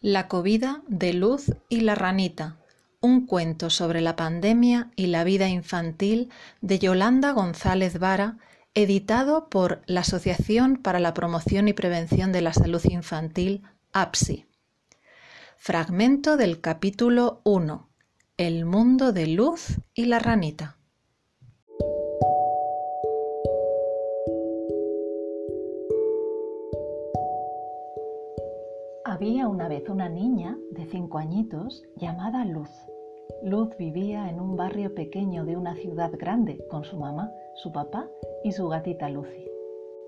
La covida de Luz y la ranita, un cuento sobre la pandemia y la vida infantil de Yolanda González Vara, editado por la Asociación para la Promoción y Prevención de la Salud Infantil, APSI. Fragmento del capítulo 1. El mundo de Luz y la ranita. Había una vez una niña de cinco añitos llamada Luz. Luz vivía en un barrio pequeño de una ciudad grande con su mamá, su papá y su gatita Lucy.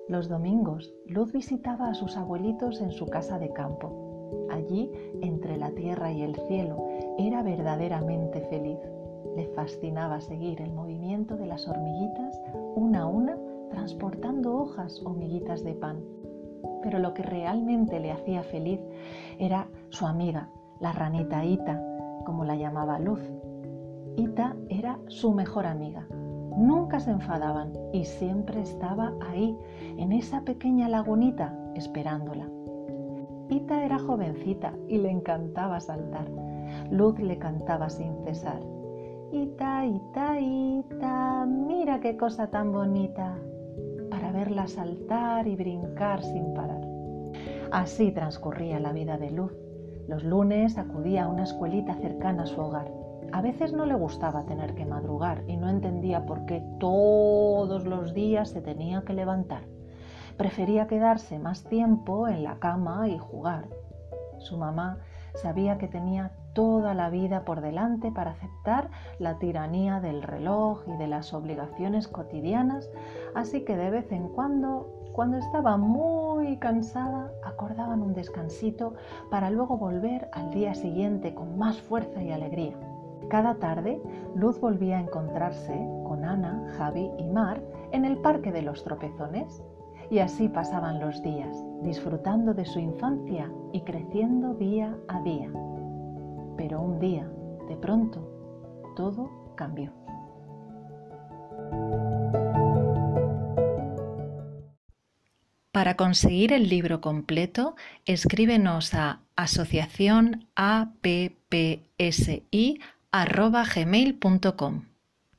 Los domingos, Luz visitaba a sus abuelitos en su casa de campo. Allí, entre la tierra y el cielo, era verdaderamente feliz. Le fascinaba seguir el movimiento de las hormiguitas una a una transportando hojas o miguitas de pan pero lo que realmente le hacía feliz era su amiga, la ranita Ita, como la llamaba Luz. Ita era su mejor amiga. Nunca se enfadaban y siempre estaba ahí, en esa pequeña lagunita, esperándola. Ita era jovencita y le encantaba saltar. Luz le cantaba sin cesar. Ita, Ita, Ita, mira qué cosa tan bonita verla saltar y brincar sin parar. Así transcurría la vida de Luz. Los lunes acudía a una escuelita cercana a su hogar. A veces no le gustaba tener que madrugar y no entendía por qué todos los días se tenía que levantar. Prefería quedarse más tiempo en la cama y jugar. Su mamá sabía que tenía toda la vida por delante para aceptar la tiranía del reloj y de las obligaciones cotidianas, así que de vez en cuando, cuando estaba muy cansada, acordaban un descansito para luego volver al día siguiente con más fuerza y alegría. Cada tarde, Luz volvía a encontrarse con Ana, Javi y Mar en el Parque de los Tropezones. Y así pasaban los días, disfrutando de su infancia y creciendo día a día. Pero un día, de pronto, todo cambió. Para conseguir el libro completo, escríbenos a asociacionappsi.gmail.com